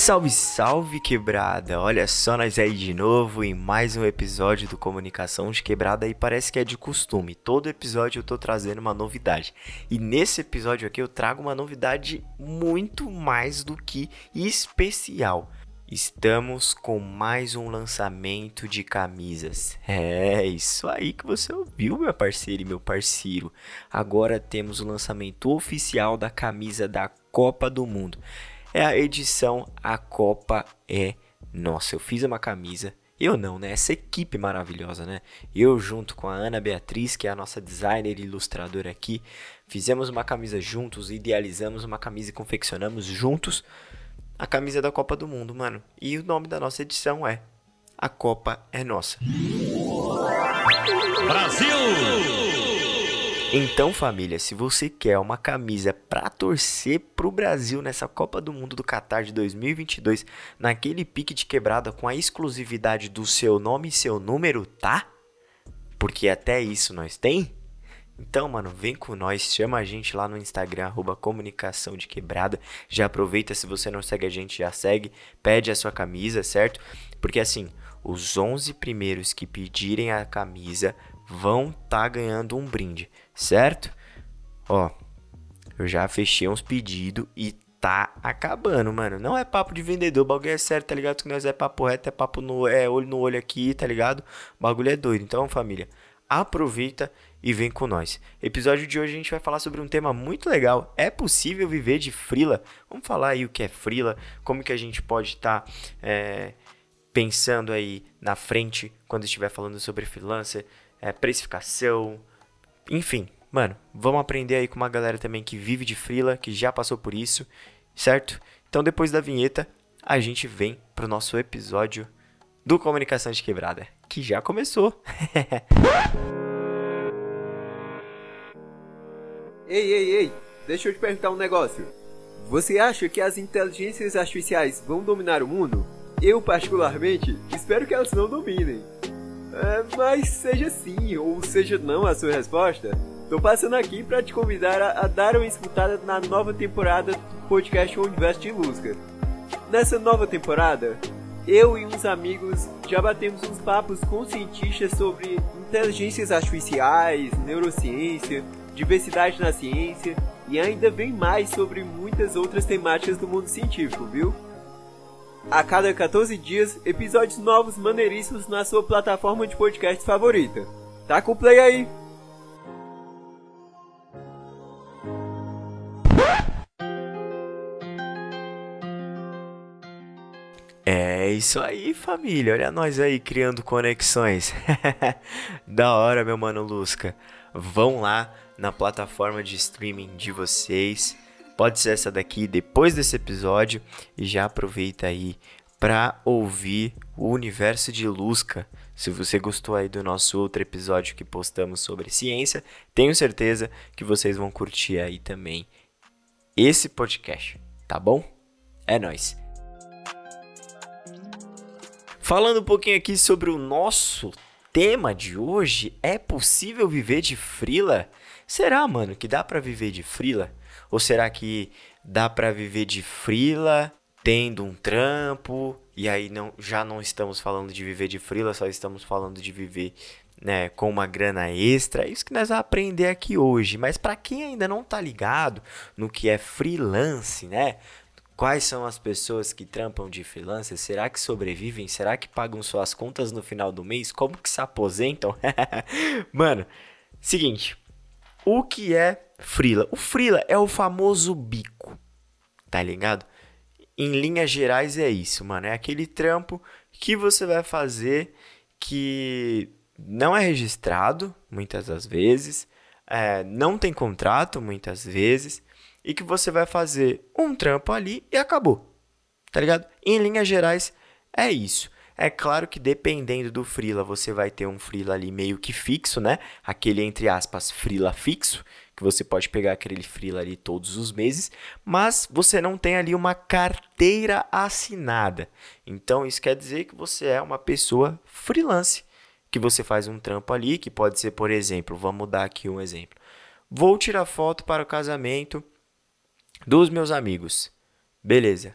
Salve, salve quebrada! Olha só nós aí de novo em mais um episódio do Comunicação de Quebrada e parece que é de costume. Todo episódio eu tô trazendo uma novidade. E nesse episódio aqui eu trago uma novidade muito mais do que especial. Estamos com mais um lançamento de camisas. É isso aí que você ouviu, meu parceiro e meu parceiro. Agora temos o lançamento oficial da camisa da Copa do Mundo é a edição A Copa é Nossa. Eu fiz uma camisa. Eu não, né? Essa equipe maravilhosa, né? Eu junto com a Ana Beatriz, que é a nossa designer e ilustradora aqui, fizemos uma camisa juntos, idealizamos uma camisa e confeccionamos juntos a camisa da Copa do Mundo, mano. E o nome da nossa edição é A Copa é Nossa. Brasil! Então, família, se você quer uma camisa para torcer pro Brasil nessa Copa do Mundo do Qatar de 2022, naquele pique de quebrada com a exclusividade do seu nome e seu número, tá? Porque até isso nós tem. Então, mano, vem com nós, chama a gente lá no Instagram, arroba comunicação de quebrada. Já aproveita, se você não segue a gente, já segue, pede a sua camisa, certo? Porque assim, os 11 primeiros que pedirem a camisa vão estar tá ganhando um brinde, certo? Ó, eu já fechei uns pedidos e tá acabando, mano. Não é papo de vendedor, o bagulho é sério, tá ligado? Que nós é papo reto, é papo no é olho no olho aqui, tá ligado? O bagulho é doido. Então, família, aproveita e vem com nós. Episódio de hoje a gente vai falar sobre um tema muito legal. É possível viver de frila? Vamos falar aí o que é frila, como que a gente pode estar tá, é, pensando aí na frente quando estiver falando sobre freelancer, é, precificação, enfim. Mano, vamos aprender aí com uma galera também que vive de frila, que já passou por isso, certo? Então depois da vinheta, a gente vem pro nosso episódio do Comunicação de Quebrada, que já começou. ei, ei, ei, deixa eu te perguntar um negócio. Você acha que as inteligências artificiais vão dominar o mundo? Eu, particularmente, espero que elas não dominem. É, mas seja sim ou seja não a sua resposta, tô passando aqui para te convidar a, a, dar uma escutada na nova temporada do podcast O Universo de Lusca. Nessa nova temporada, eu e uns amigos já batemos uns papos com cientistas sobre inteligências artificiais, neurociência, diversidade na ciência e ainda bem mais sobre muitas outras temáticas do mundo científico, viu? A cada 14 dias, episódios novos maneiríssimos na sua plataforma de podcast favorita. Tá com o play aí! É isso aí, família. Olha nós aí criando conexões. da hora, meu mano Lusca. Vão lá na plataforma de streaming de vocês Pode ser essa daqui depois desse episódio e já aproveita aí para ouvir o universo de Lusca. Se você gostou aí do nosso outro episódio que postamos sobre ciência, tenho certeza que vocês vão curtir aí também esse podcast, tá bom? É nós. Falando um pouquinho aqui sobre o nosso tema de hoje, é possível viver de frila? Será, mano, que dá para viver de frila? Ou será que dá para viver de frila, tendo um trampo, e aí não, já não estamos falando de viver de frila, só estamos falando de viver né, com uma grana extra. É isso que nós vamos aprender aqui hoje. Mas para quem ainda não tá ligado no que é freelance, né? Quais são as pessoas que trampam de freelancer? Será que sobrevivem? Será que pagam suas contas no final do mês? Como que se aposentam? Mano, seguinte, o que é Frila? O Frila é o famoso bico, tá ligado? Em linhas gerais é isso, mano. É aquele trampo que você vai fazer que não é registrado, muitas das vezes, é, não tem contrato, muitas vezes, e que você vai fazer um trampo ali e acabou, tá ligado? Em linhas gerais é isso. É claro que dependendo do freela, você vai ter um freela ali meio que fixo, né? Aquele entre aspas freela fixo, que você pode pegar aquele freela ali todos os meses, mas você não tem ali uma carteira assinada. Então isso quer dizer que você é uma pessoa freelance, que você faz um trampo ali, que pode ser, por exemplo, vamos dar aqui um exemplo. Vou tirar foto para o casamento dos meus amigos. Beleza.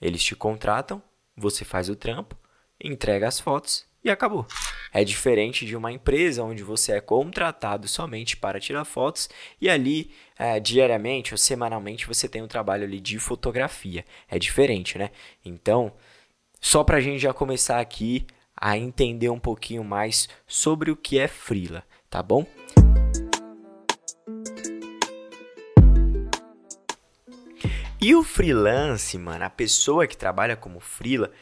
Eles te contratam, você faz o trampo, entrega as fotos e acabou. É diferente de uma empresa onde você é contratado somente para tirar fotos e ali é, diariamente ou semanalmente você tem um trabalho ali de fotografia. É diferente, né? Então, só para a gente já começar aqui a entender um pouquinho mais sobre o que é freela, tá bom? E o freelance, mano, a pessoa que trabalha como freela,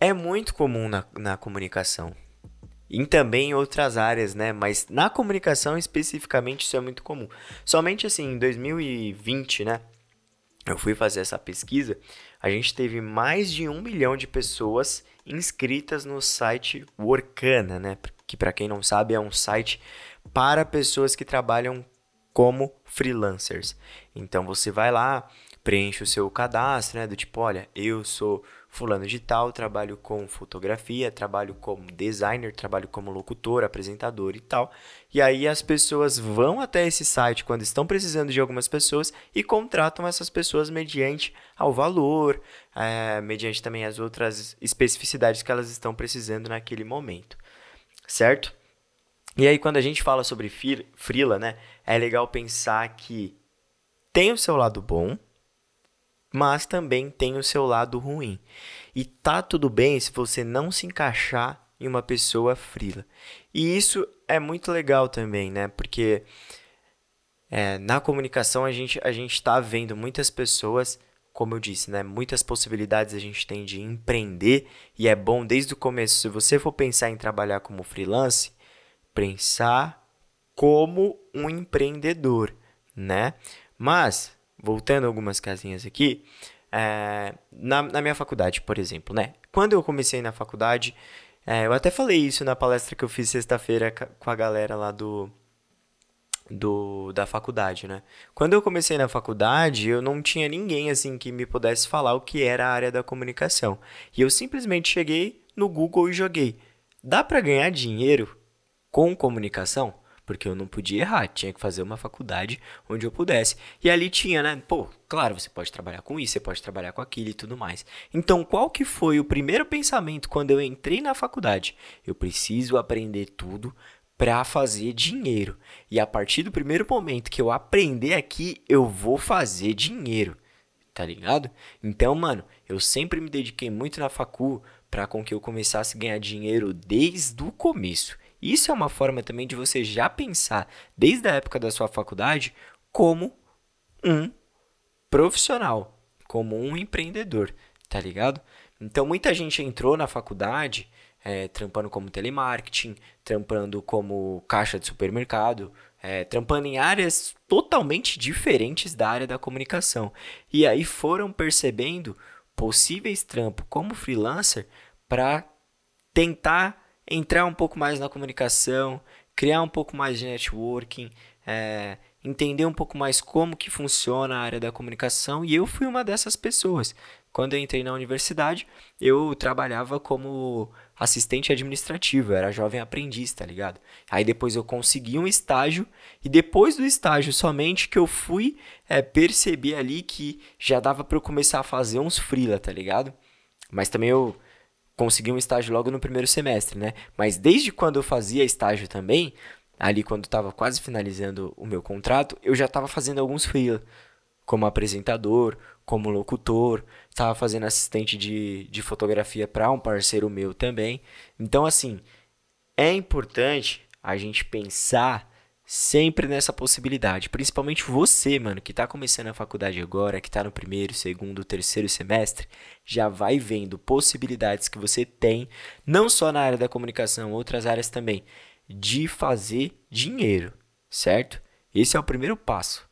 é muito comum na, na comunicação. E também em outras áreas, né? Mas na comunicação especificamente isso é muito comum. Somente assim, em 2020, né? Eu fui fazer essa pesquisa, a gente teve mais de um milhão de pessoas inscritas no site Workana, né? Que para quem não sabe é um site para pessoas que trabalham como freelancers. Então você vai lá, preenche o seu cadastro, né? Do tipo, olha, eu sou fulano de tal, trabalho com fotografia, trabalho como designer, trabalho como locutor, apresentador e tal. E aí as pessoas vão até esse site quando estão precisando de algumas pessoas e contratam essas pessoas mediante ao valor, é, mediante também as outras especificidades que elas estão precisando naquele momento, certo? E aí quando a gente fala sobre freela, né, é legal pensar que tem o seu lado bom, mas também tem o seu lado ruim. E tá tudo bem se você não se encaixar em uma pessoa frila. E isso é muito legal também, né? Porque é, na comunicação a gente a gente está vendo muitas pessoas, como eu disse, né? Muitas possibilidades a gente tem de empreender e é bom desde o começo. Se você for pensar em trabalhar como freelance, pensar como um empreendedor, né? Mas voltando algumas casinhas aqui, é, na, na, minha faculdade, por exemplo, né? Quando eu comecei na faculdade, é, eu até falei isso na palestra que eu fiz sexta-feira com a galera lá do, do da faculdade, né? Quando eu comecei na faculdade, eu não tinha ninguém assim que me pudesse falar o que era a área da comunicação. E eu simplesmente cheguei no Google e joguei: dá para ganhar dinheiro com comunicação? Porque eu não podia errar, tinha que fazer uma faculdade onde eu pudesse. E ali tinha, né? Pô, claro, você pode trabalhar com isso, você pode trabalhar com aquilo e tudo mais. Então, qual que foi o primeiro pensamento quando eu entrei na faculdade? Eu preciso aprender tudo para fazer dinheiro. E a partir do primeiro momento que eu aprender aqui, eu vou fazer dinheiro. Tá ligado? Então, mano, eu sempre me dediquei muito na facu para com que eu começasse a ganhar dinheiro desde o começo. Isso é uma forma também de você já pensar, desde a época da sua faculdade, como um profissional, como um empreendedor, tá ligado? Então muita gente entrou na faculdade é, trampando como telemarketing, trampando como caixa de supermercado, é, trampando em áreas totalmente diferentes da área da comunicação. E aí foram percebendo possíveis trampos como freelancer para tentar entrar um pouco mais na comunicação, criar um pouco mais de networking, é, entender um pouco mais como que funciona a área da comunicação e eu fui uma dessas pessoas. Quando eu entrei na universidade, eu trabalhava como assistente administrativo, era jovem aprendiz, tá ligado? Aí depois eu consegui um estágio e depois do estágio somente que eu fui é, perceber ali que já dava para eu começar a fazer uns freela, tá ligado? Mas também eu consegui um estágio logo no primeiro semestre, né? Mas desde quando eu fazia estágio também, ali quando estava quase finalizando o meu contrato, eu já estava fazendo alguns freela, como apresentador, como locutor, estava fazendo assistente de, de fotografia para um parceiro meu também. Então, assim, é importante a gente pensar sempre nessa possibilidade. Principalmente você, mano, que está começando a faculdade agora, que está no primeiro, segundo, terceiro semestre, já vai vendo possibilidades que você tem, não só na área da comunicação, outras áreas também, de fazer dinheiro, certo? Esse é o primeiro passo.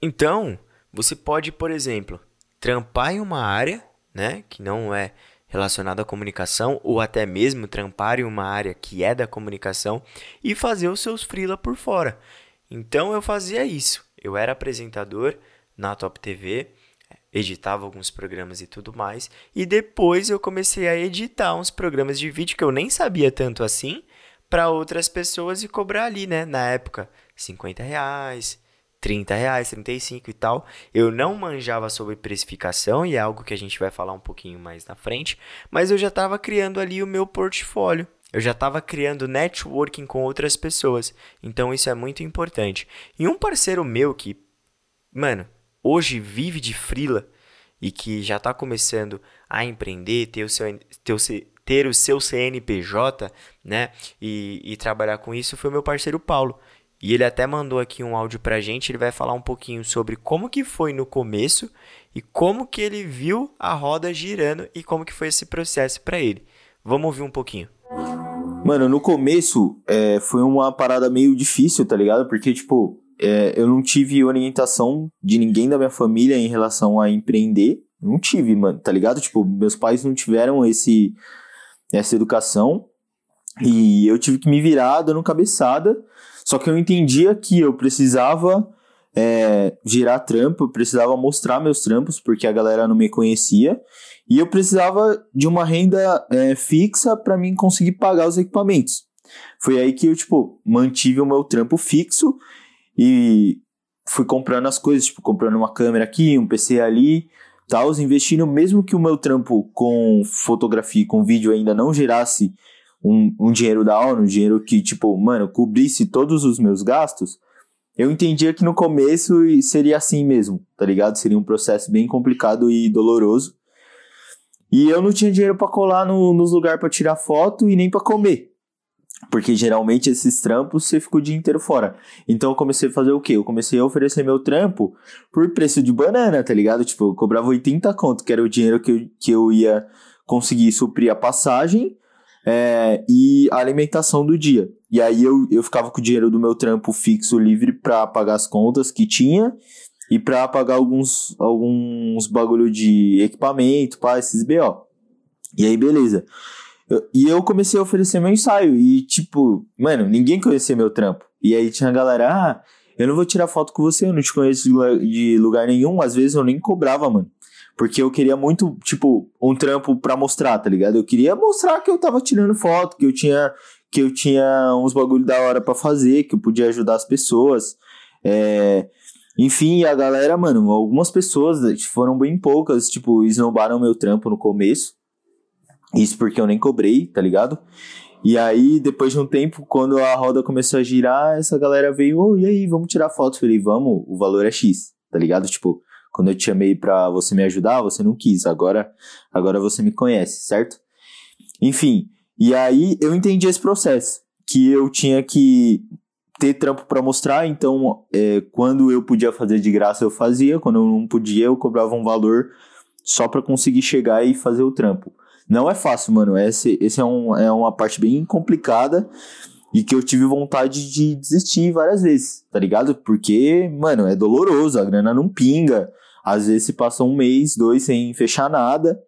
Então, você pode, por exemplo, trampar em uma área, né, que não é relacionado à comunicação ou até mesmo trampar em uma área que é da comunicação e fazer os seus freela por fora. Então eu fazia isso. Eu era apresentador na Top TV, editava alguns programas e tudo mais, e depois eu comecei a editar uns programas de vídeo que eu nem sabia tanto assim para outras pessoas e cobrar ali, né, na época, 50 reais, 30 reais, 35 e tal. Eu não manjava sobre precificação e é algo que a gente vai falar um pouquinho mais na frente, mas eu já estava criando ali o meu portfólio. Eu já estava criando networking com outras pessoas. Então isso é muito importante. E um parceiro meu que, mano, hoje vive de frila e que já está começando a empreender, ter o seu, ter o, ter o seu CNPJ, né, e, e trabalhar com isso, foi meu parceiro Paulo. E ele até mandou aqui um áudio pra gente, ele vai falar um pouquinho sobre como que foi no começo e como que ele viu a roda girando e como que foi esse processo para ele. Vamos ouvir um pouquinho. Mano, no começo é, foi uma parada meio difícil, tá ligado? Porque, tipo, é, eu não tive orientação de ninguém da minha família em relação a empreender. Não tive, mano, tá ligado? Tipo, meus pais não tiveram esse essa educação e eu tive que me virar dando cabeçada só que eu entendia que eu precisava é, gerar trampo, eu precisava mostrar meus trampos, porque a galera não me conhecia. E eu precisava de uma renda é, fixa para mim conseguir pagar os equipamentos. Foi aí que eu, tipo, mantive o meu trampo fixo e fui comprando as coisas, tipo, comprando uma câmera aqui, um PC ali, tal, investindo, mesmo que o meu trampo com fotografia e com vídeo ainda não gerasse um, um dinheiro da hora, um dinheiro que, tipo, mano, cobrisse todos os meus gastos, eu entendia que no começo seria assim mesmo, tá ligado? Seria um processo bem complicado e doloroso. E eu não tinha dinheiro para colar no, nos lugares para tirar foto e nem para comer. Porque geralmente esses trampos você fica o dia inteiro fora. Então eu comecei a fazer o quê? Eu comecei a oferecer meu trampo por preço de banana, tá ligado? Tipo, eu cobrava 80 conto, que era o dinheiro que eu, que eu ia conseguir suprir a passagem é, e a alimentação do dia. E aí eu, eu ficava com o dinheiro do meu trampo fixo livre para pagar as contas que tinha e para pagar alguns, alguns bagulho de equipamento, para esses BO. E aí, beleza. Eu, e eu comecei a oferecer meu ensaio. E, tipo, mano, ninguém conhecia meu trampo. E aí tinha a galera, ah, eu não vou tirar foto com você, eu não te conheço de lugar nenhum. Às vezes eu nem cobrava, mano. Porque eu queria muito, tipo, um trampo pra mostrar, tá ligado? Eu queria mostrar que eu tava tirando foto, que eu tinha, que eu tinha uns bagulho da hora para fazer, que eu podia ajudar as pessoas. É... Enfim, a galera, mano, algumas pessoas, foram bem poucas, tipo, esnobaram meu trampo no começo. Isso porque eu nem cobrei, tá ligado? E aí, depois de um tempo, quando a roda começou a girar, essa galera veio, oh, e aí, vamos tirar foto? Falei, vamos, o valor é X, tá ligado? Tipo, quando eu te chamei para você me ajudar, você não quis. Agora, agora você me conhece, certo? Enfim, e aí eu entendi esse processo, que eu tinha que ter trampo para mostrar, então é, quando eu podia fazer de graça eu fazia, quando eu não podia eu cobrava um valor só para conseguir chegar e fazer o trampo. Não é fácil, mano. Esse, esse é, um, é uma parte bem complicada e que eu tive vontade de desistir várias vezes, tá ligado? Porque, mano, é doloroso, a grana não pinga. Às vezes se passa um mês, dois sem fechar nada.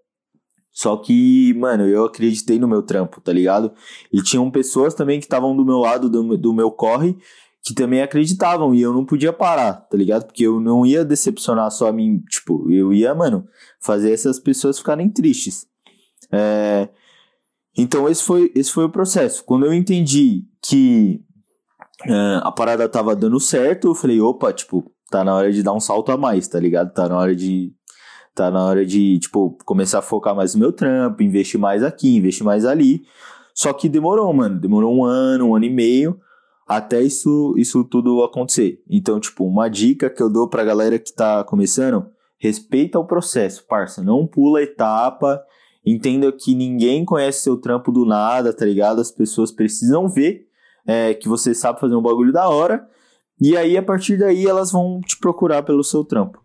Só que, mano, eu acreditei no meu trampo, tá ligado? E tinham pessoas também que estavam do meu lado, do, do meu corre, que também acreditavam e eu não podia parar, tá ligado? Porque eu não ia decepcionar só a mim, tipo, eu ia, mano, fazer essas pessoas ficarem tristes. É... Então esse foi, esse foi o processo. Quando eu entendi que uh, a parada tava dando certo, eu falei, opa, tipo, tá na hora de dar um salto a mais, tá ligado? Tá na hora de. Tá na hora de, tipo, começar a focar mais no meu trampo, investir mais aqui, investir mais ali. Só que demorou, mano. Demorou um ano, um ano e meio até isso, isso tudo acontecer. Então, tipo, uma dica que eu dou pra galera que tá começando, respeita o processo, parça. Não pula etapa. Entenda que ninguém conhece seu trampo do nada, tá ligado? As pessoas precisam ver é, que você sabe fazer um bagulho da hora e aí, a partir daí, elas vão te procurar pelo seu trampo.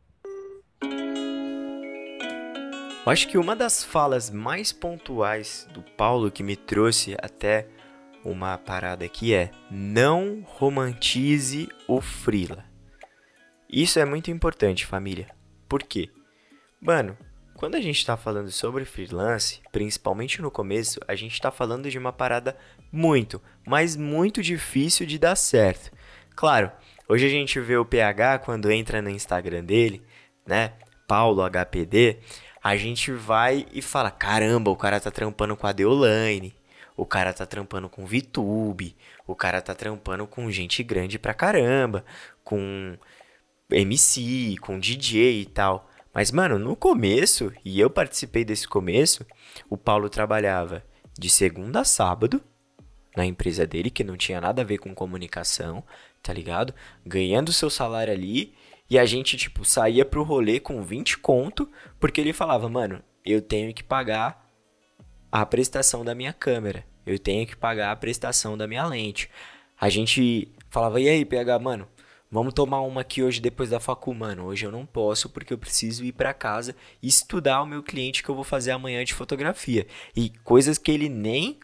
Eu acho que uma das falas mais pontuais do Paulo que me trouxe até uma parada aqui é: não romantize o Frila. Isso é muito importante, família. Por quê? Mano, quando a gente está falando sobre freelance, principalmente no começo, a gente está falando de uma parada muito, mas muito difícil de dar certo. Claro, hoje a gente vê o PH quando entra no Instagram dele, né? Paulo HPD, a gente vai e fala: caramba, o cara tá trampando com a Deolane, o cara tá trampando com VTube, o cara tá trampando com gente grande pra caramba, com MC, com DJ e tal. Mas, mano, no começo, e eu participei desse começo, o Paulo trabalhava de segunda a sábado na empresa dele, que não tinha nada a ver com comunicação, tá ligado? Ganhando seu salário ali, e a gente, tipo, saía pro rolê com 20 conto, porque ele falava, mano, eu tenho que pagar a prestação da minha câmera, eu tenho que pagar a prestação da minha lente. A gente falava, e aí, PH, mano, Vamos tomar uma aqui hoje depois da facu, mano. Hoje eu não posso porque eu preciso ir para casa e estudar o meu cliente que eu vou fazer amanhã de fotografia. E coisas que ele nem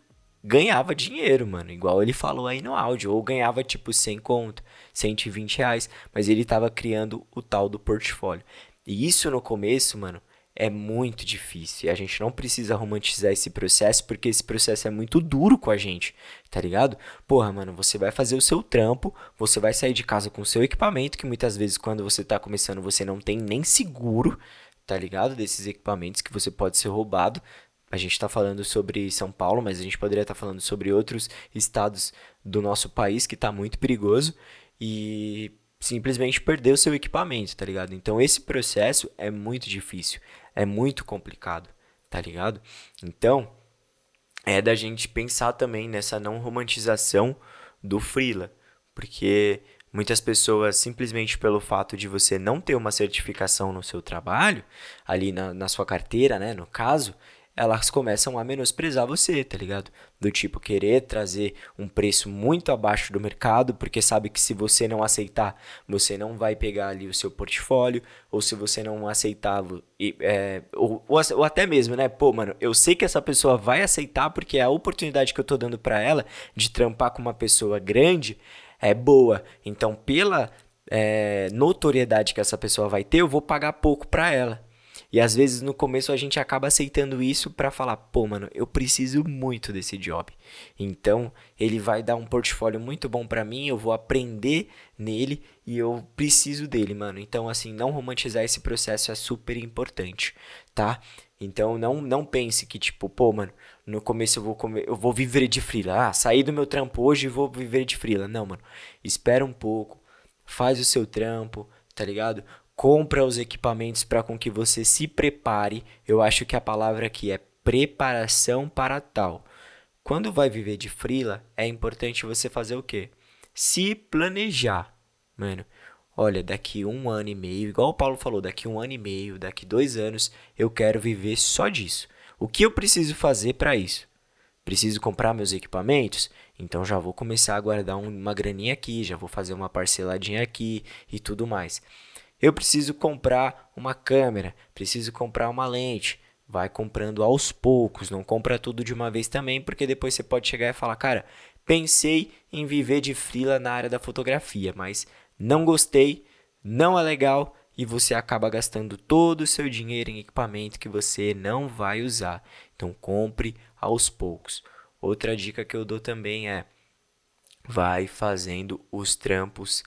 ganhava dinheiro, mano. Igual ele falou aí no áudio. Ou ganhava tipo 100 conto, 120 reais. Mas ele tava criando o tal do portfólio. E isso no começo, mano, é muito difícil. E a gente não precisa romantizar esse processo, porque esse processo é muito duro com a gente, tá ligado? Porra, mano, você vai fazer o seu trampo, você vai sair de casa com o seu equipamento, que muitas vezes quando você tá começando você não tem nem seguro, tá ligado? Desses equipamentos que você pode ser roubado. A gente está falando sobre São Paulo, mas a gente poderia estar tá falando sobre outros estados do nosso país que está muito perigoso. E simplesmente perder o seu equipamento, tá ligado? Então esse processo é muito difícil, é muito complicado, tá ligado? Então é da gente pensar também nessa não romantização do freela, porque muitas pessoas simplesmente pelo fato de você não ter uma certificação no seu trabalho, ali na, na sua carteira, né, no caso, elas começam a menosprezar você, tá ligado? Do tipo, querer trazer um preço muito abaixo do mercado, porque sabe que se você não aceitar, você não vai pegar ali o seu portfólio, ou se você não aceitar, é, ou, ou, ou, até mesmo, né? Pô, mano, eu sei que essa pessoa vai aceitar, porque a oportunidade que eu tô dando para ela de trampar com uma pessoa grande é boa. Então, pela é, notoriedade que essa pessoa vai ter, eu vou pagar pouco para ela. E às vezes no começo a gente acaba aceitando isso para falar, pô, mano, eu preciso muito desse job. Então, ele vai dar um portfólio muito bom para mim, eu vou aprender nele e eu preciso dele, mano. Então, assim, não romantizar esse processo é super importante, tá? Então, não não pense que tipo, pô, mano, no começo eu vou comer, eu vou viver de frila. Ah, sair do meu trampo hoje e vou viver de frila. Não, mano. Espera um pouco, faz o seu trampo, tá ligado? Compra os equipamentos para com que você se prepare. Eu acho que a palavra aqui é preparação para tal. Quando vai viver de frila, é importante você fazer o quê? Se planejar, mano. Olha, daqui um ano e meio, igual o Paulo falou, daqui um ano e meio, daqui dois anos, eu quero viver só disso. O que eu preciso fazer para isso? Preciso comprar meus equipamentos? Então já vou começar a guardar uma graninha aqui, já vou fazer uma parceladinha aqui e tudo mais. Eu preciso comprar uma câmera, preciso comprar uma lente. Vai comprando aos poucos, não compra tudo de uma vez também, porque depois você pode chegar e falar, cara, pensei em viver de frila na área da fotografia, mas não gostei, não é legal e você acaba gastando todo o seu dinheiro em equipamento que você não vai usar. Então compre aos poucos. Outra dica que eu dou também é vai fazendo os trampos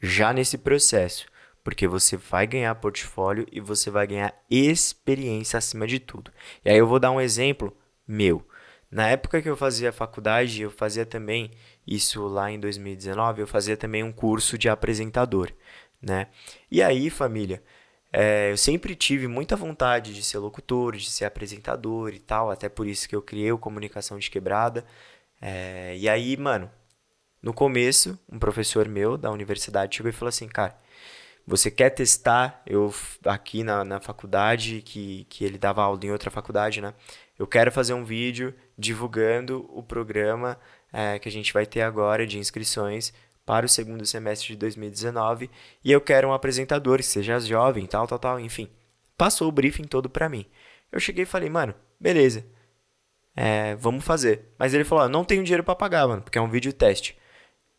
já nesse processo porque você vai ganhar portfólio e você vai ganhar experiência acima de tudo. E aí eu vou dar um exemplo meu. Na época que eu fazia faculdade, eu fazia também isso lá em 2019, eu fazia também um curso de apresentador, né? E aí, família, é, eu sempre tive muita vontade de ser locutor, de ser apresentador e tal, até por isso que eu criei o Comunicação de Quebrada. É, e aí, mano, no começo, um professor meu da universidade chegou e falou assim, cara, você quer testar, eu aqui na, na faculdade, que, que ele dava aula em outra faculdade, né? Eu quero fazer um vídeo divulgando o programa é, que a gente vai ter agora de inscrições para o segundo semestre de 2019 e eu quero um apresentador que seja jovem, tal, tal, tal, enfim. Passou o briefing todo para mim. Eu cheguei e falei, mano, beleza, é, vamos fazer. Mas ele falou, não tenho dinheiro para pagar, mano, porque é um vídeo teste.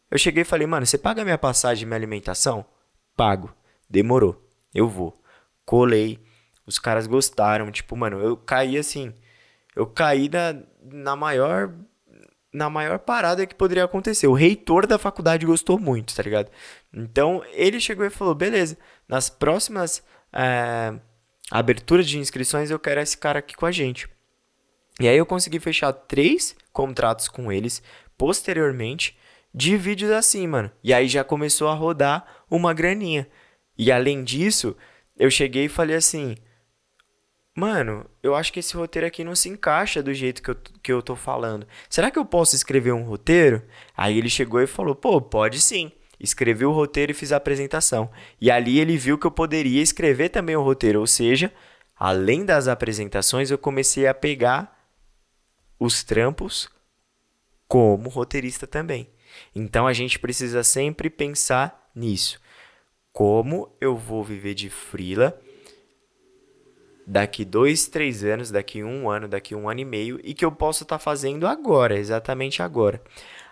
Eu cheguei e falei, mano, você paga minha passagem e minha alimentação? Pago. Demorou. Eu vou. Colei. Os caras gostaram. Tipo, mano, eu caí assim. Eu caí na, na maior. Na maior parada que poderia acontecer. O reitor da faculdade gostou muito, tá ligado? Então ele chegou e falou: beleza, nas próximas é, aberturas de inscrições eu quero esse cara aqui com a gente. E aí eu consegui fechar três contratos com eles posteriormente de vídeos assim, mano. E aí já começou a rodar uma graninha. E além disso, eu cheguei e falei assim: Mano, eu acho que esse roteiro aqui não se encaixa do jeito que eu, que eu tô falando. Será que eu posso escrever um roteiro? Aí ele chegou e falou: Pô, pode sim. Escrevi o roteiro e fiz a apresentação. E ali ele viu que eu poderia escrever também o roteiro. Ou seja, além das apresentações, eu comecei a pegar os trampos como roteirista também. Então a gente precisa sempre pensar nisso. Como eu vou viver de freela daqui dois, três anos, daqui um ano, daqui um ano e meio e que eu posso estar tá fazendo agora, exatamente agora.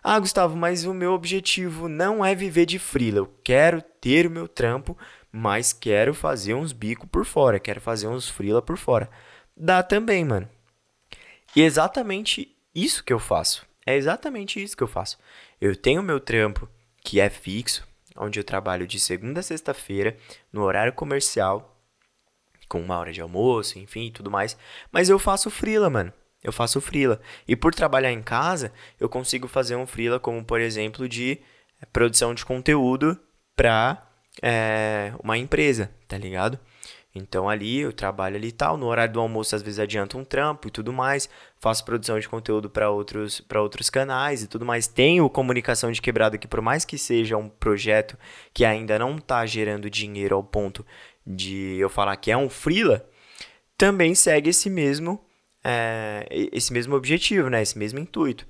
Ah, Gustavo, mas o meu objetivo não é viver de freela. Eu quero ter o meu trampo, mas quero fazer uns bico por fora, quero fazer uns freela por fora. Dá também, mano. E exatamente isso que eu faço. É exatamente isso que eu faço. Eu tenho meu trampo, que é fixo, onde eu trabalho de segunda a sexta-feira, no horário comercial, com uma hora de almoço, enfim, tudo mais. Mas eu faço freela, mano. Eu faço freela. E por trabalhar em casa, eu consigo fazer um freela como, por exemplo, de produção de conteúdo para é, uma empresa, tá ligado? Então ali eu trabalho ali e tal, no horário do almoço às vezes adianto um trampo e tudo mais, faço produção de conteúdo para outros para outros canais e tudo mais. Tenho comunicação de quebrada que por mais que seja um projeto que ainda não está gerando dinheiro ao ponto de eu falar que é um freela, também segue esse mesmo é, esse mesmo objetivo, né? Esse mesmo intuito.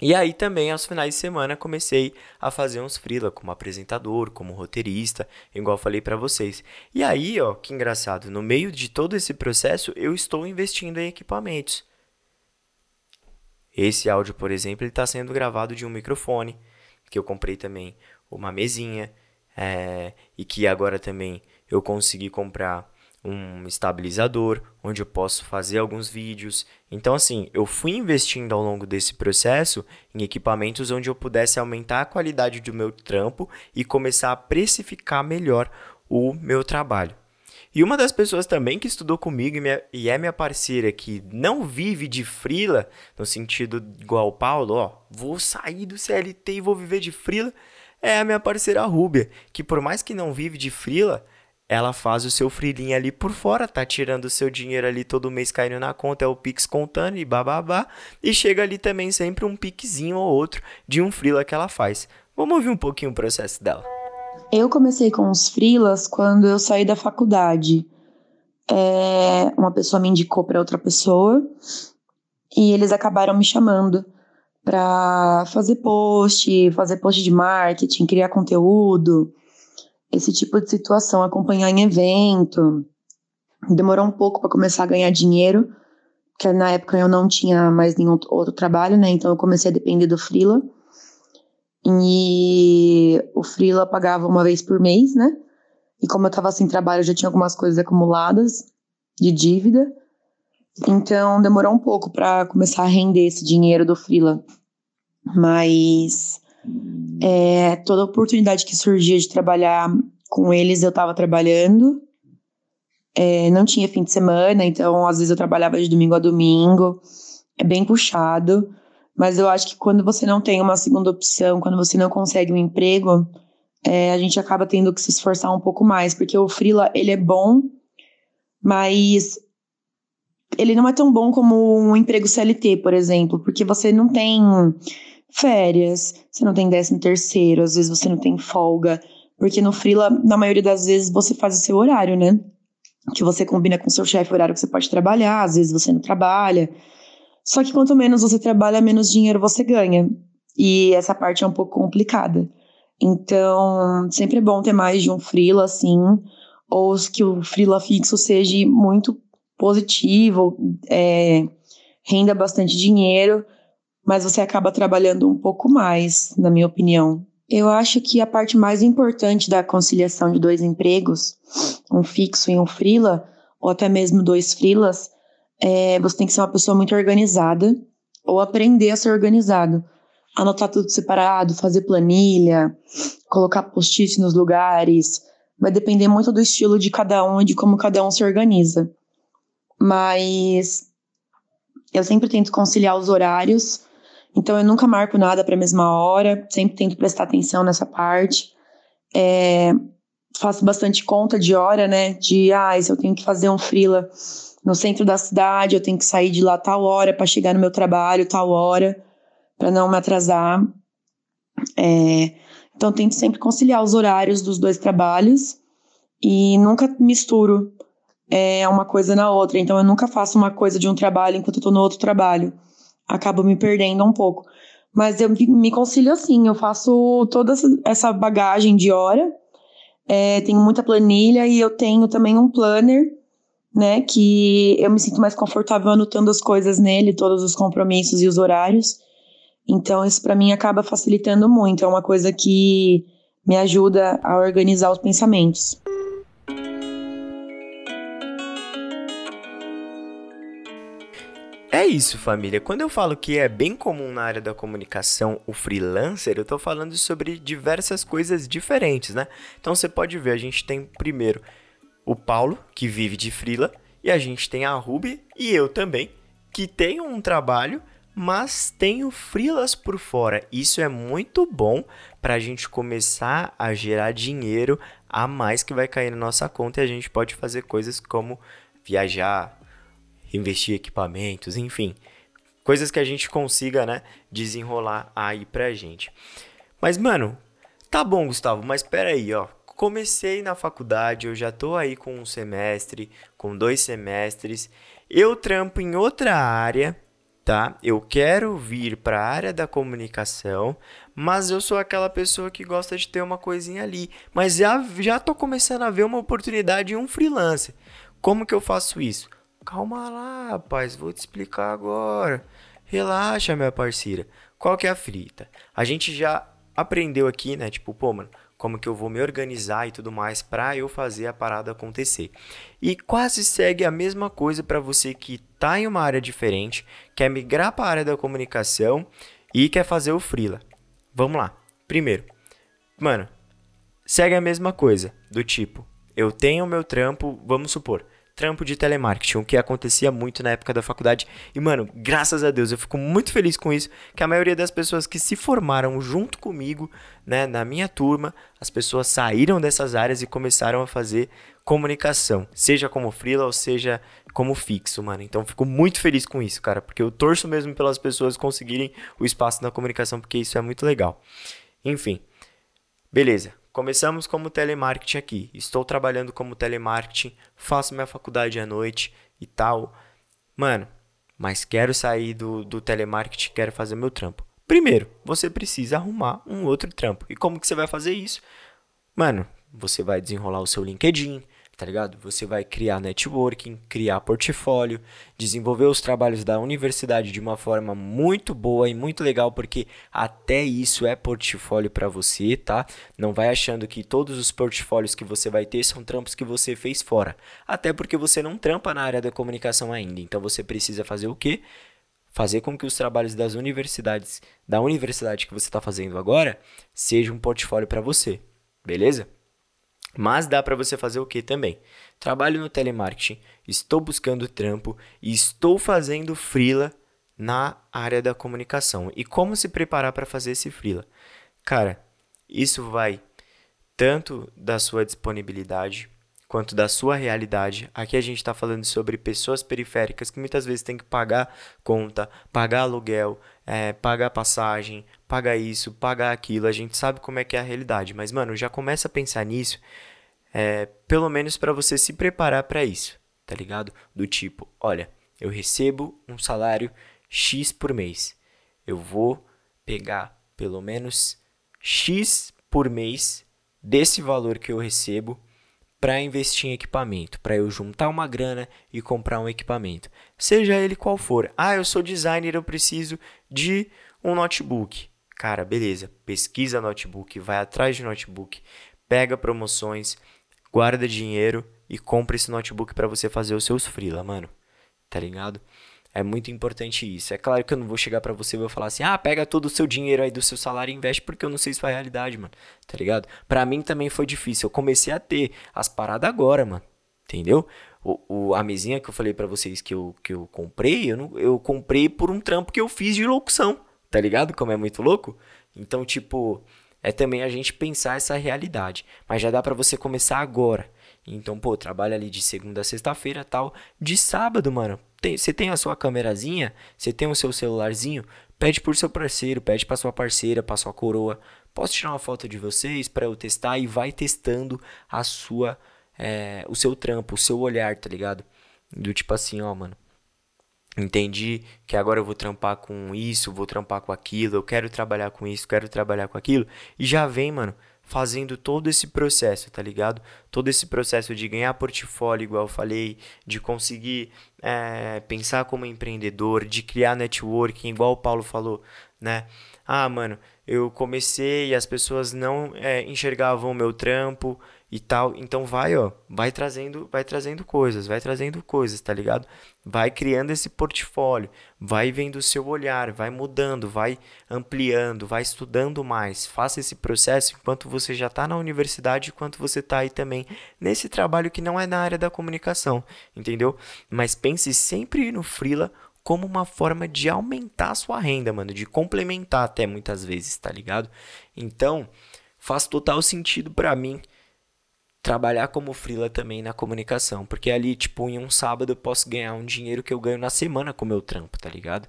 E aí também aos finais de semana comecei a fazer uns freela como apresentador, como roteirista, igual falei para vocês. E aí, ó, que engraçado, no meio de todo esse processo eu estou investindo em equipamentos. Esse áudio, por exemplo, ele está sendo gravado de um microfone que eu comprei também, uma mesinha é, e que agora também eu consegui comprar um estabilizador, onde eu posso fazer alguns vídeos. Então, assim, eu fui investindo ao longo desse processo em equipamentos onde eu pudesse aumentar a qualidade do meu trampo e começar a precificar melhor o meu trabalho. E uma das pessoas também que estudou comigo e, minha, e é minha parceira, que não vive de frila, no sentido igual o Paulo, ó, vou sair do CLT e vou viver de frila, é a minha parceira Rúbia, que por mais que não vive de frila, ela faz o seu frilinho ali por fora, tá tirando o seu dinheiro ali todo mês caindo na conta, é o Pix contando e bababá. E chega ali também sempre um piquezinho ou outro de um frila que ela faz. Vamos ouvir um pouquinho o processo dela. Eu comecei com os frilas quando eu saí da faculdade. É, uma pessoa me indicou para outra pessoa e eles acabaram me chamando para fazer post, fazer post de marketing, criar conteúdo esse tipo de situação, acompanhar em evento. Demorou um pouco para começar a ganhar dinheiro, porque na época eu não tinha mais nenhum outro trabalho, né? Então eu comecei a depender do Freela. E o Freela pagava uma vez por mês, né? E como eu estava sem trabalho, eu já tinha algumas coisas acumuladas de dívida. Então demorou um pouco para começar a render esse dinheiro do Freela. Mas é, toda oportunidade que surgia de trabalhar com eles, eu estava trabalhando. É, não tinha fim de semana, então às vezes eu trabalhava de domingo a domingo. É bem puxado. Mas eu acho que quando você não tem uma segunda opção, quando você não consegue um emprego, é, a gente acaba tendo que se esforçar um pouco mais, porque o freela, ele é bom, mas ele não é tão bom como um emprego CLT, por exemplo, porque você não tem férias, você não tem décimo terceiro, às vezes você não tem folga, porque no freela, na maioria das vezes, você faz o seu horário, né? Que você combina com o seu chefe o horário que você pode trabalhar, às vezes você não trabalha. Só que quanto menos você trabalha, menos dinheiro você ganha. E essa parte é um pouco complicada. Então, sempre é bom ter mais de um freela, assim, ou que o freela fixo seja muito positivo, é, renda bastante dinheiro, mas você acaba trabalhando um pouco mais, na minha opinião. Eu acho que a parte mais importante da conciliação de dois empregos, um fixo e um freela, ou até mesmo dois freelas, é você tem que ser uma pessoa muito organizada ou aprender a ser organizado. Anotar tudo separado, fazer planilha, colocar post-it nos lugares. Vai depender muito do estilo de cada um e de como cada um se organiza. Mas eu sempre tento conciliar os horários então eu nunca marco nada para a mesma hora, sempre tento prestar atenção nessa parte. É, faço bastante conta de hora, né? De, ah, se eu tenho que fazer um freela no centro da cidade, eu tenho que sair de lá tal hora para chegar no meu trabalho tal hora, para não me atrasar. É, então, tento sempre conciliar os horários dos dois trabalhos e nunca misturo é, uma coisa na outra. Então, eu nunca faço uma coisa de um trabalho enquanto eu tô no outro trabalho. Acabo me perdendo um pouco. Mas eu me concilio assim, eu faço toda essa bagagem de hora, é, tenho muita planilha e eu tenho também um planner, né, que eu me sinto mais confortável anotando as coisas nele, todos os compromissos e os horários. Então, isso para mim acaba facilitando muito, é uma coisa que me ajuda a organizar os pensamentos. É isso, família. Quando eu falo que é bem comum na área da comunicação o freelancer, eu estou falando sobre diversas coisas diferentes, né? Então você pode ver, a gente tem primeiro o Paulo, que vive de freela, e a gente tem a Ruby e eu também, que tem um trabalho, mas tenho freelas por fora. Isso é muito bom para a gente começar a gerar dinheiro a mais que vai cair na nossa conta e a gente pode fazer coisas como viajar, investir em equipamentos, enfim, coisas que a gente consiga, né, desenrolar aí pra gente. Mas mano, tá bom, Gustavo, mas espera aí, ó. Comecei na faculdade, eu já tô aí com um semestre, com dois semestres. Eu trampo em outra área, tá? Eu quero vir para a área da comunicação, mas eu sou aquela pessoa que gosta de ter uma coisinha ali. Mas já, já tô começando a ver uma oportunidade em um freelancer. Como que eu faço isso? Calma lá, rapaz, vou te explicar agora. Relaxa, minha parceira. Qual que é a frita? A gente já aprendeu aqui, né? Tipo, pô, mano, como que eu vou me organizar e tudo mais para eu fazer a parada acontecer. E quase segue a mesma coisa para você que tá em uma área diferente, quer migrar para a área da comunicação e quer fazer o freela. Vamos lá. Primeiro, mano, segue a mesma coisa, do tipo, eu tenho o meu trampo, vamos supor, trampo de telemarketing, o que acontecia muito na época da faculdade. E, mano, graças a Deus, eu fico muito feliz com isso, que a maioria das pessoas que se formaram junto comigo, né, na minha turma, as pessoas saíram dessas áreas e começaram a fazer comunicação, seja como freela ou seja como fixo, mano. Então, fico muito feliz com isso, cara, porque eu torço mesmo pelas pessoas conseguirem o espaço na comunicação, porque isso é muito legal. Enfim, beleza. Começamos como telemarketing aqui. Estou trabalhando como telemarketing, faço minha faculdade à noite e tal. Mano, mas quero sair do, do telemarketing, quero fazer meu trampo. Primeiro, você precisa arrumar um outro trampo. E como que você vai fazer isso? Mano, você vai desenrolar o seu LinkedIn, tá ligado? Você vai criar networking, criar portfólio, desenvolver os trabalhos da universidade de uma forma muito boa e muito legal, porque até isso é portfólio para você, tá? Não vai achando que todos os portfólios que você vai ter são trampos que você fez fora. Até porque você não trampa na área da comunicação ainda. Então você precisa fazer o quê? Fazer com que os trabalhos das universidades, da universidade que você está fazendo agora, seja um portfólio para você. Beleza? Mas dá para você fazer o que também? Trabalho no telemarketing, estou buscando trampo e estou fazendo freela na área da comunicação. E como se preparar para fazer esse freela? Cara, isso vai tanto da sua disponibilidade quanto da sua realidade. Aqui a gente está falando sobre pessoas periféricas que muitas vezes têm que pagar conta, pagar aluguel, é, pagar passagem, pagar isso, pagar aquilo. A gente sabe como é que é a realidade, mas mano, já começa a pensar nisso, é, pelo menos para você se preparar para isso, tá ligado? Do tipo, olha, eu recebo um salário X por mês, eu vou pegar pelo menos X por mês desse valor que eu recebo para investir em equipamento, para eu juntar uma grana e comprar um equipamento, seja ele qual for. Ah, eu sou designer, eu preciso de um notebook. Cara, beleza, pesquisa notebook, vai atrás de notebook, pega promoções, guarda dinheiro e compra esse notebook para você fazer os seus freela, mano. Tá ligado? É muito importante isso. É claro que eu não vou chegar para você e vou falar assim: "Ah, pega todo o seu dinheiro aí do seu salário e investe", porque eu não sei se é a realidade, mano. Tá ligado? Para mim também foi difícil. Eu comecei a ter as paradas agora, mano. Entendeu? O, o, a mesinha que eu falei para vocês que eu, que eu comprei, eu, não, eu comprei por um trampo que eu fiz de locução, tá ligado? Como é muito louco. Então, tipo, é também a gente pensar essa realidade. Mas já dá para você começar agora. Então, pô, trabalha ali de segunda a sexta-feira tal. De sábado, mano, tem, você tem a sua câmerazinha, você tem o seu celularzinho, pede por seu parceiro, pede para sua parceira, para sua coroa. Posso tirar uma foto de vocês para eu testar e vai testando a sua, é, o seu trampo, o seu olhar, tá ligado? Do tipo assim, ó, mano. Entendi que agora eu vou trampar com isso, vou trampar com aquilo, eu quero trabalhar com isso, quero trabalhar com aquilo. E já vem, mano, fazendo todo esse processo, tá ligado? Todo esse processo de ganhar portfólio, igual eu falei, de conseguir é, pensar como empreendedor, de criar networking, igual o Paulo falou, né? Ah, mano, eu comecei e as pessoas não é, enxergavam o meu trampo, e tal. Então vai, ó, vai trazendo, vai trazendo coisas, vai trazendo coisas, tá ligado? Vai criando esse portfólio, vai vendo o seu olhar, vai mudando, vai ampliando, vai estudando mais. Faça esse processo enquanto você já está na universidade, enquanto você está aí também nesse trabalho que não é na área da comunicação, entendeu? Mas pense sempre no freela como uma forma de aumentar a sua renda, mano, de complementar até muitas vezes, tá ligado? Então, faz total sentido para mim trabalhar como freela também na comunicação, porque ali, tipo, em um sábado eu posso ganhar um dinheiro que eu ganho na semana com o meu trampo, tá ligado?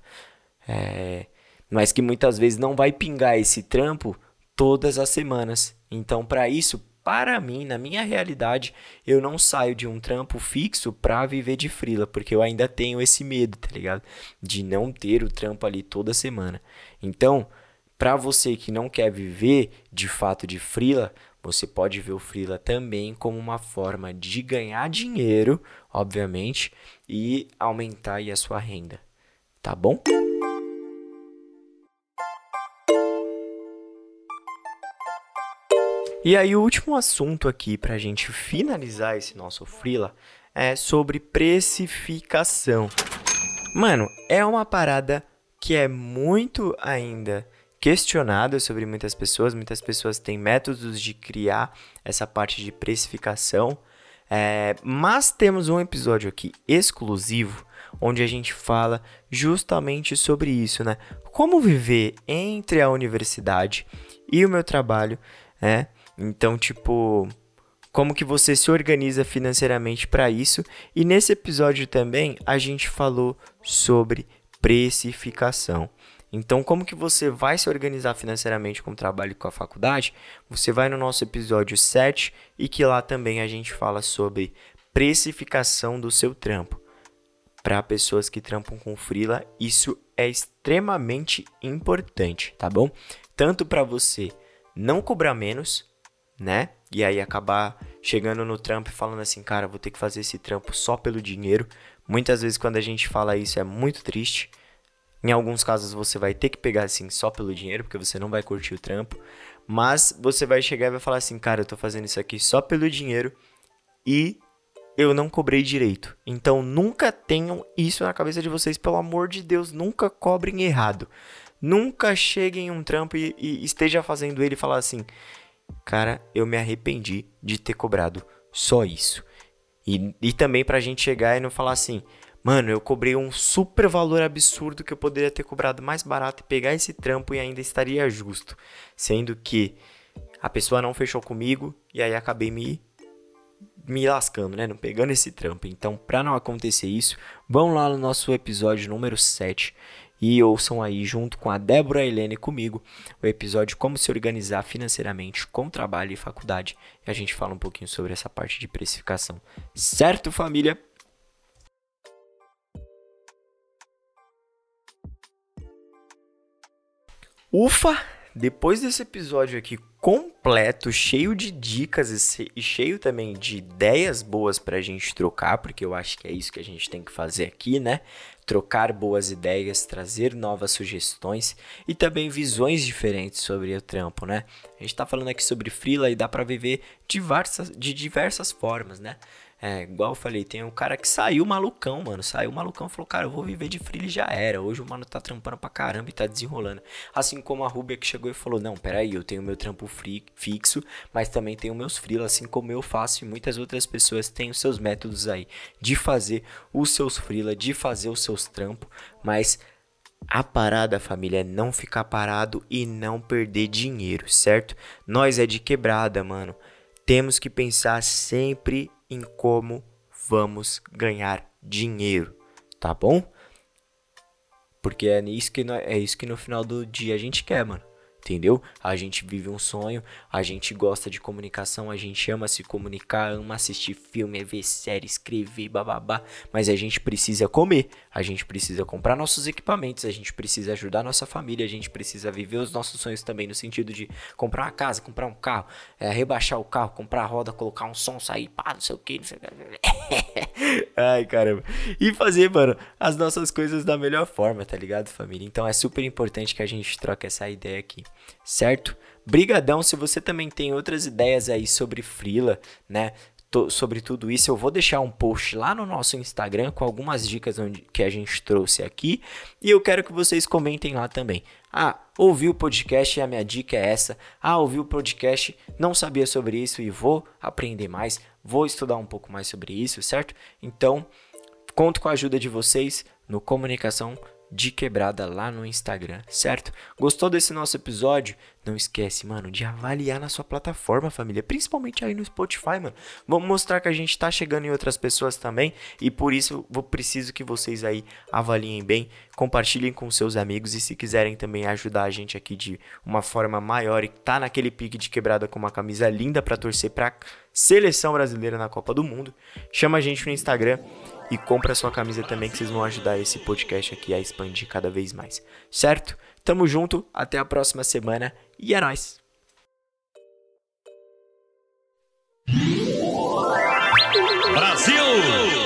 É... Mas que muitas vezes não vai pingar esse trampo todas as semanas. Então, para isso, para mim, na minha realidade, eu não saio de um trampo fixo para viver de frila, porque eu ainda tenho esse medo, tá ligado? De não ter o trampo ali toda semana. Então, para você que não quer viver de fato de frila, você pode ver o freela também como uma forma de ganhar dinheiro, obviamente, e aumentar a sua renda. Tá bom? E aí o último assunto aqui para a gente finalizar esse nosso freela é sobre precificação. Mano, é uma parada que é muito ainda questionado sobre muitas pessoas. Muitas pessoas têm métodos de criar essa parte de precificação. É, mas temos um episódio aqui exclusivo onde a gente fala justamente sobre isso, né? Como viver entre a universidade e o meu trabalho, né? Então, tipo, como que você se organiza financeiramente para isso? E nesse episódio também a gente falou sobre precificação. Então, como que você vai se organizar financeiramente com o trabalho e com a faculdade? Você vai no nosso episódio 7 e que lá também a gente fala sobre precificação do seu trampo. Para pessoas que trampam com freela, isso é extremamente importante, tá bom? Tanto para você não cobrar menos, né? E aí acabar chegando no trampo e falando assim, cara, vou ter que fazer esse trampo só pelo dinheiro. Muitas vezes quando a gente fala isso é muito triste em alguns casos você vai ter que pegar assim só pelo dinheiro, porque você não vai curtir o trampo. Mas você vai chegar e vai falar assim, cara, eu tô fazendo isso aqui só pelo dinheiro e eu não cobrei direito. Então nunca tenham isso na cabeça de vocês, pelo amor de Deus, nunca cobrem errado. Nunca cheguem em um trampo e, e esteja fazendo ele falar assim, cara, eu me arrependi de ter cobrado só isso. E, e também pra gente chegar e não falar assim, Mano, eu cobrei um super valor absurdo que eu poderia ter cobrado mais barato e pegar esse trampo e ainda estaria justo. Sendo que a pessoa não fechou comigo e aí acabei me me lascando, né? Não pegando esse trampo. Então, para não acontecer isso, vão lá no nosso episódio número 7 e ouçam aí junto com a Débora Helene comigo o episódio Como se organizar financeiramente com trabalho e faculdade. E a gente fala um pouquinho sobre essa parte de precificação. Certo, família? Ufa! Depois desse episódio aqui completo, cheio de dicas e cheio também de ideias boas pra gente trocar, porque eu acho que é isso que a gente tem que fazer aqui, né? Trocar boas ideias, trazer novas sugestões e também visões diferentes sobre o trampo, né? A gente tá falando aqui sobre freela e dá para viver diversas, de diversas formas, né? É, igual eu falei, tem um cara que saiu malucão, mano. Saiu malucão falou, cara, eu vou viver de free e já era. Hoje o mano tá trampando pra caramba e tá desenrolando. Assim como a Rubia que chegou e falou, não, peraí, eu tenho meu trampo free, fixo, mas também tenho meus freela, assim como eu faço e muitas outras pessoas têm os seus métodos aí de fazer os seus freela, de fazer os seus trampos, mas A parada, família, é não ficar parado e não perder dinheiro, certo? Nós é de quebrada, mano. Temos que pensar sempre em como vamos ganhar dinheiro, tá bom? Porque é isso que, é isso que no final do dia a gente quer, mano entendeu? A gente vive um sonho, a gente gosta de comunicação, a gente ama se comunicar, ama assistir filme, ver série, escrever, bababá, mas a gente precisa comer, a gente precisa comprar nossos equipamentos, a gente precisa ajudar nossa família, a gente precisa viver os nossos sonhos também no sentido de comprar uma casa, comprar um carro, é, rebaixar o carro, comprar a roda, colocar um som, sair, pá, não sei o que, não sei o que. Ai, caramba. E fazer, mano, as nossas coisas da melhor forma, tá ligado, família? Então é super importante que a gente troque essa ideia aqui certo? Brigadão, se você também tem outras ideias aí sobre Frila, né? sobre tudo isso, eu vou deixar um post lá no nosso Instagram com algumas dicas onde, que a gente trouxe aqui e eu quero que vocês comentem lá também. Ah, ouvi o podcast e a minha dica é essa. Ah, ouvi o podcast, não sabia sobre isso e vou aprender mais, vou estudar um pouco mais sobre isso, certo? Então, conto com a ajuda de vocês no comunicação de quebrada lá no Instagram, certo? Gostou desse nosso episódio? Não esquece, mano, de avaliar na sua plataforma, família, principalmente aí no Spotify, mano. Vamos mostrar que a gente tá chegando em outras pessoas também e por isso eu preciso que vocês aí avaliem bem, compartilhem com seus amigos e se quiserem também ajudar a gente aqui de uma forma maior e tá naquele pique de quebrada com uma camisa linda para torcer para seleção brasileira na Copa do Mundo, chama a gente no Instagram e compra sua camisa também que vocês vão ajudar esse podcast aqui a expandir cada vez mais. Certo? Tamo junto, até a próxima semana e é nóis! Brasil!